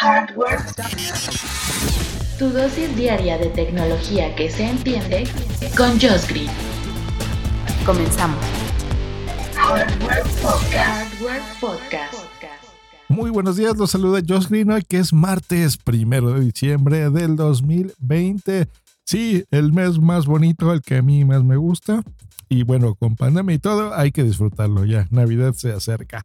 Hardware. Tu dosis diaria de tecnología que se entiende con Josh Green. Comenzamos. Hardware Podcast. Hardware Podcast. Muy buenos días, los saluda Josh Green hoy que es martes primero de diciembre del 2020. Sí, el mes más bonito, el que a mí más me gusta. Y bueno, con pandemia y todo, hay que disfrutarlo ya. Navidad se acerca.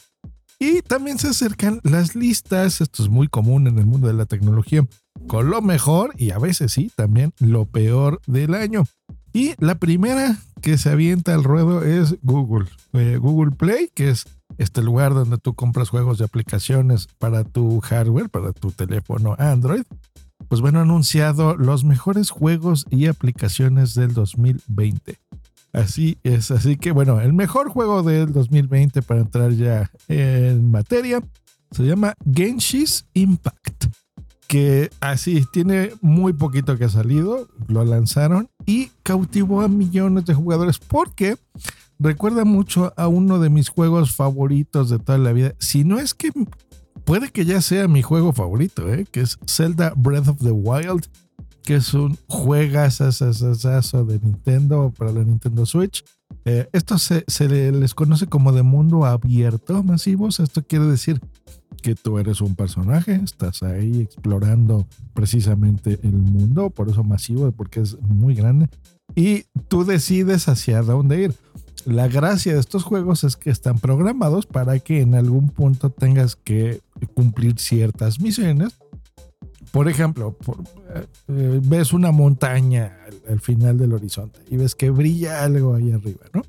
Y también se acercan las listas, esto es muy común en el mundo de la tecnología, con lo mejor y a veces sí, también lo peor del año. Y la primera que se avienta al ruedo es Google. Eh, Google Play, que es este lugar donde tú compras juegos y aplicaciones para tu hardware, para tu teléfono Android. Pues bueno, ha anunciado los mejores juegos y aplicaciones del 2020. Así es, así que bueno, el mejor juego del 2020 para entrar ya en materia se llama Genshi's Impact, que así tiene muy poquito que ha salido, lo lanzaron y cautivó a millones de jugadores porque recuerda mucho a uno de mis juegos favoritos de toda la vida, si no es que puede que ya sea mi juego favorito, ¿eh? que es Zelda Breath of the Wild que es un juegazo de Nintendo para la Nintendo Switch. Eh, esto se, se, les conoce como de mundo abierto masivos. Esto quiere decir que tú eres un personaje, estás ahí explorando precisamente el mundo, por eso masivo, porque es muy grande, y tú decides hacia dónde ir. La gracia de estos juegos es que están programados para que en algún punto tengas que cumplir ciertas misiones por ejemplo, eh, ves una montaña al, final del horizonte y ves que brilla algo ahí arriba, ¿no?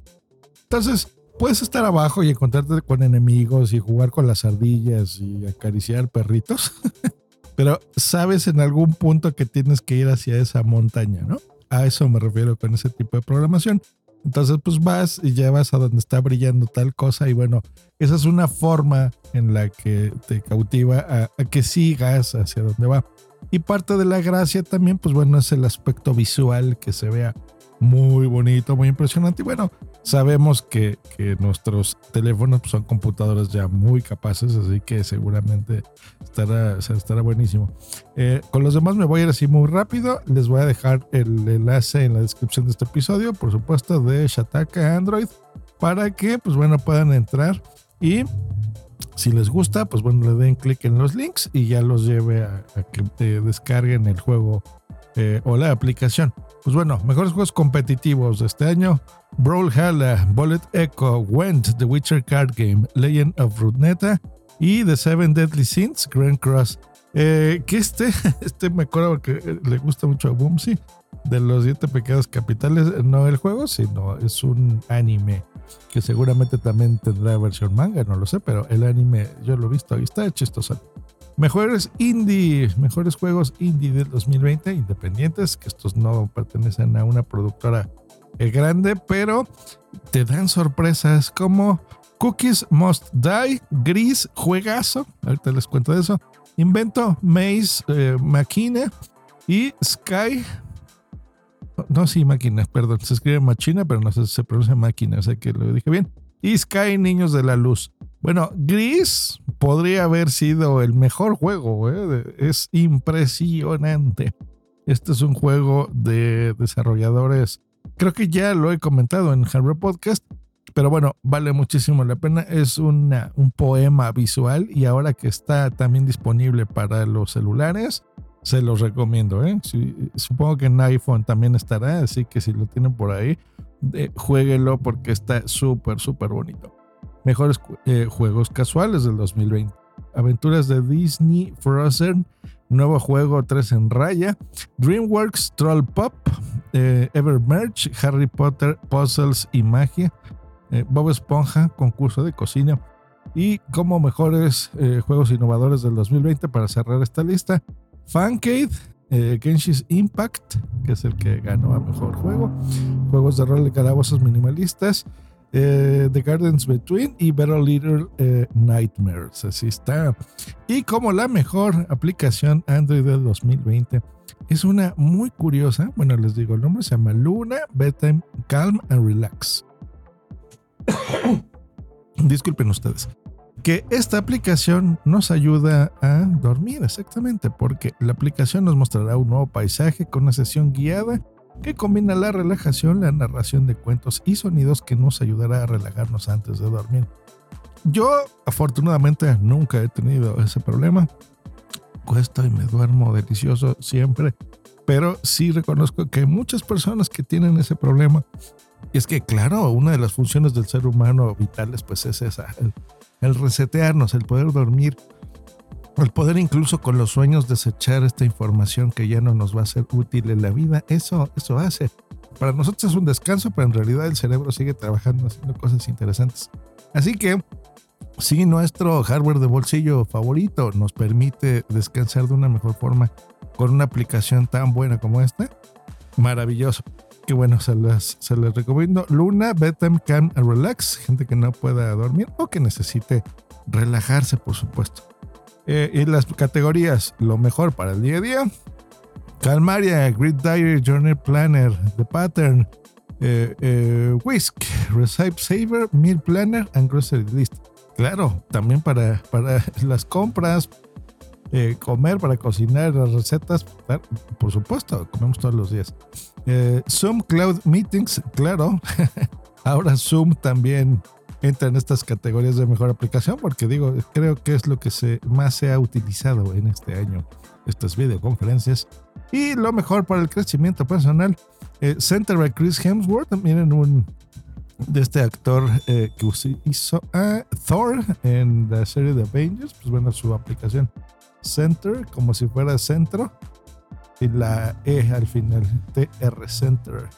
Entonces, puedes estar abajo y encontrarte con enemigos y jugar con las ardillas y acariciar perritos, pero sabes en algún punto que tienes que ir hacia esa montaña, ¿no? A eso me refiero con ese tipo de programación. Entonces, pues vas y ya vas a donde está brillando tal cosa y bueno, esa es una forma en la que te cautiva a, que sigas hacia donde va. Y parte de la gracia también, pues bueno, es el aspecto visual que se vea muy bonito, muy impresionante. Y bueno, sabemos que, nuestros teléfonos pues, son computadoras ya muy capaces, así que seguramente estará, estará buenísimo. Eh, con los demás me voy a ir así muy rápido. Les voy a dejar el enlace en la descripción de este episodio, por supuesto, de Shataka Android, para que, pues bueno, puedan entrar y si les gusta, pues bueno, le den clic en los links y ya los lleve a, que descarguen el juego eh, o la aplicación. Pues bueno, mejores juegos competitivos de este año: Brawlhalla, Bullet Echo, Went, The Witcher Card Game, Legend of Runeta y The Seven Deadly Sins, Grand Cross. Eh, que este, este me acuerdo que le gusta mucho a Boomsy, de los siete pecados capitales, no el juego, sino es un anime que seguramente también tendrá versión manga, no lo sé, pero el anime yo lo he visto y está chistoso. Mejores indie, mejores juegos indie del 2020, independientes, que estos no pertenecen a una productora eh, grande, pero te dan sorpresas como Cookies Must Die, Gris, Juegazo, ahorita les cuento de eso, Invento, Maze, eh, y Sky no, sí, máquinas, perdón. Se escribe machina, pero no se, se pronuncia máquina, sé que lo dije bien. Y Sky Niños de la Luz. Bueno, Gris podría haber sido el mejor juego, ¿eh? es impresionante. Este es un juego de desarrolladores, creo que ya lo he comentado en Hardware Podcast, pero bueno, vale muchísimo la pena. Es una, un poema visual y ahora que está también disponible para los celulares, se los recomiendo. ¿eh? supongo que en iPhone también estará, así que si lo tienen por ahí, eh, jueguenlo porque está súper, súper bonito. Mejores eh, juegos casuales del 2020. Aventuras de Disney Frozen, nuevo juego 3 en raya, DreamWorks Troll Pop, eh, Evermerge, Harry Potter, Puzzles y Magia, Bob Esponja, concurso de cocina, Y como mejores eh, juegos innovadores del 2020 para cerrar esta lista, Fancade, eh, Impact, que es el que ganó a mejor juego, juegos de rol de calabozos minimalistas, eh, The Gardens Between y Better Little eh, Nightmares. Así está. Y como la mejor aplicación Android del 2020 es una muy curiosa. Bueno, les digo, el nombre se llama Luna Bedtime Calm and Relax. Disculpen ustedes. Que esta aplicación nos ayuda a dormir exactamente, porque la aplicación nos mostrará un nuevo paisaje con una sesión guiada que combina la relajación, la narración de cuentos y sonidos que nos ayudará a relajarnos antes de dormir. Yo afortunadamente nunca he tenido ese problema. Cuesta y me duermo delicioso siempre, pero sí reconozco que hay muchas personas que tienen ese problema. Y es que, claro, una de las funciones del ser humano vitales pues es esa, el, el resetearnos, el poder dormir el poder incluso con los sueños desechar esta información que ya no nos va a ser útil en la vida, eso, eso hace. Para nosotros es un descanso, pero en realidad el cerebro sigue trabajando haciendo cosas interesantes. Así que si nuestro hardware de bolsillo favorito nos permite descansar de una mejor forma con una aplicación tan buena como esta, maravilloso. Que bueno, se las, se les recomiendo. Luna, Bedtime Can Relax, gente que no pueda dormir o que necesite relajarse, por supuesto. Eh, y las categorías, lo mejor para el día a día. Calmaria, Grid Diary, Journey Planner, The Pattern, eh, eh, Whisk, Recipe Saver, Meal Planner and Grocery List. Claro, también para, para las compras, comer, para cocinar, las recetas, por supuesto, comemos todos los días. Zoom Cloud Meetings, claro. Ahora Zoom también entra en estas categorías de mejor aplicación porque digo, creo que es lo que más se ha utilizado en este año, estas videoconferencias. Y lo mejor para el crecimiento personal, eh, Center by Chris Hemsworth, miren un de este actor eh, que hizo a Thor en la serie de Avengers, pues bueno, su aplicación Center, como si fuera centro, y la E al final, TR Center.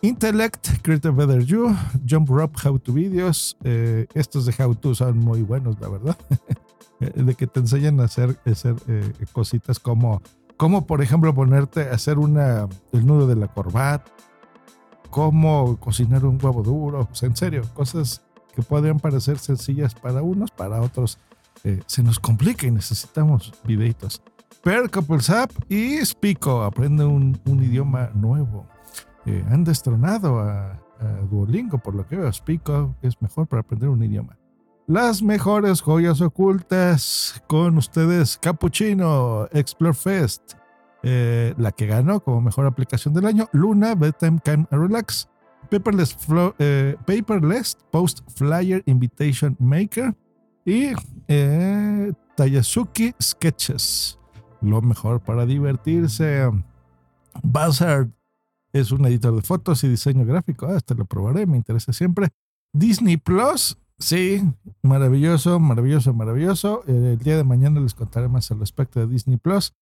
Intellect, Create a Better You, Jump Rope, How to Videos. Eh, estos de How to son muy buenos, la verdad. de que te enseñan a hacer, hacer eh, cositas como, como, por ejemplo, ponerte a hacer una, el nudo de la corbata, cómo cocinar un huevo duro. en serio, cosas que podrían parecer sencillas para unos, para otros eh, se nos complica y necesitamos videitos. Per Couples App y Spico, aprende un, un idioma nuevo han destronado a, Duolingo, por lo que veo. Speak es mejor para aprender un idioma. Las mejores joyas ocultas con ustedes, Cappuccino, Explore Fest, eh, la que ganó como mejor aplicación del año, Luna, Bedtime Time Relax, Paperless, eh, Paperless Post Flyer Invitation Maker y eh, Tayasuki Sketches, lo mejor para divertirse. Buzzard, es un editor de fotos y diseño gráfico. Ah, este lo probaré, me interesa siempre. Disney Plus, sí, maravilloso, maravilloso, maravilloso. El día de mañana les contaré más al respecto de Disney Plus.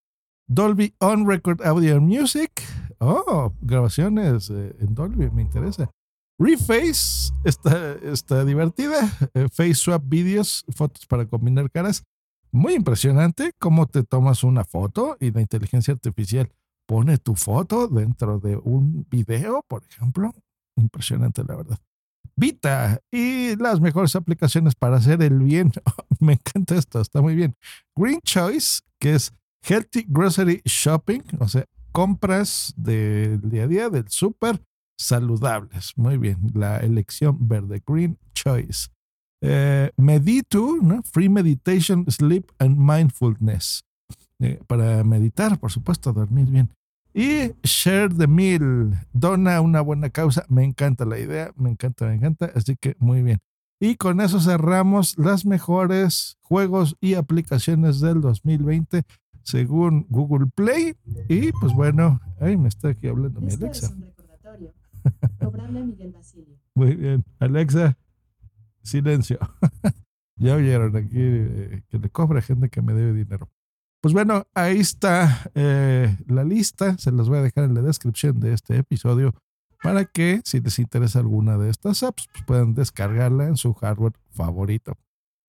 Dolby On Record Audio Music. Oh, grabaciones eh, en Dolby, me interesa. Reface, está, está divertida. Eh, face Swap Videos, fotos para combinar caras. Muy impresionante cómo te tomas una foto y la inteligencia artificial pone tu foto dentro de un video, por ejemplo. Impresionante, la verdad. Vita y las mejores aplicaciones para hacer el bien. Me encanta esto, está muy bien. Green Choice, que es Healthy Grocery Shopping, o sea, compras del día a día, del súper, saludables. Muy bien, la elección verde, Green Choice. Eh, Meditu. Free Meditation, Sleep and Mindfulness. Eh, para meditar, por supuesto, dormir bien. Y Share the Meal, dona una buena causa. Me encanta la idea, me encanta, me encanta. Así que muy bien. Y con eso cerramos las mejores juegos y aplicaciones del 2020 según Google Play. Y pues bueno, ahí me está aquí hablando mi Alexa. Muy bien, Alexa, silencio. ya oyeron aquí eh, que le cobra gente que me debe dinero. Pues bueno, ahí está eh, la lista. Se las voy a dejar en la descripción de este episodio para que si les interesa alguna de estas apps, pues puedan descargarla en su hardware favorito.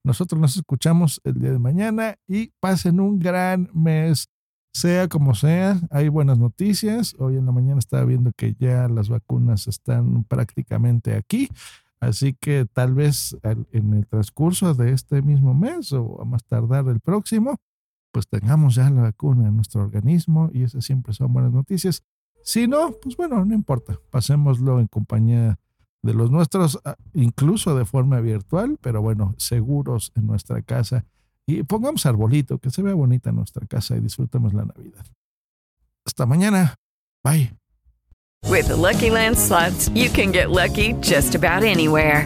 Nosotros nos escuchamos el día de mañana y pasen un gran mes. Sea como sea, hay buenas noticias. Hoy en la mañana estaba viendo que ya las vacunas están prácticamente aquí. Así que tal vez en el transcurso de este mismo mes o a más tardar el próximo, pues tengamos ya la vacuna en nuestro organismo y esas siempre son buenas noticias. Si no, pues bueno, no importa, pasémoslo en compañía de los nuestros, ah, incluso de forma virtual, pero bueno, seguros en nuestra casa. Y pongamos arbolito, que se vea bonita nuestra casa y disfrutemos la Navidad. Hasta mañana. Bye. With the Lucky Land slots, you can get lucky just about anywhere.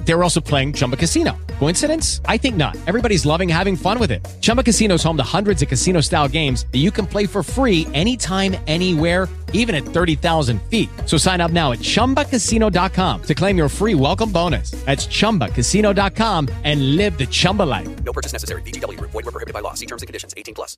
They were also playing Chumba Casino. Coincidence? I think not. Everybody's loving having fun with it. Chumba Casino is home to hundreds of casino style games that you can play for free anytime, anywhere, even at 30,000 feet. So sign up now at chumbacasino.com to claim your free welcome bonus. That's chumbacasino.com and live the Chumba life. No purchase necessary. VGW, void, prohibited by law. See terms and conditions 18 plus.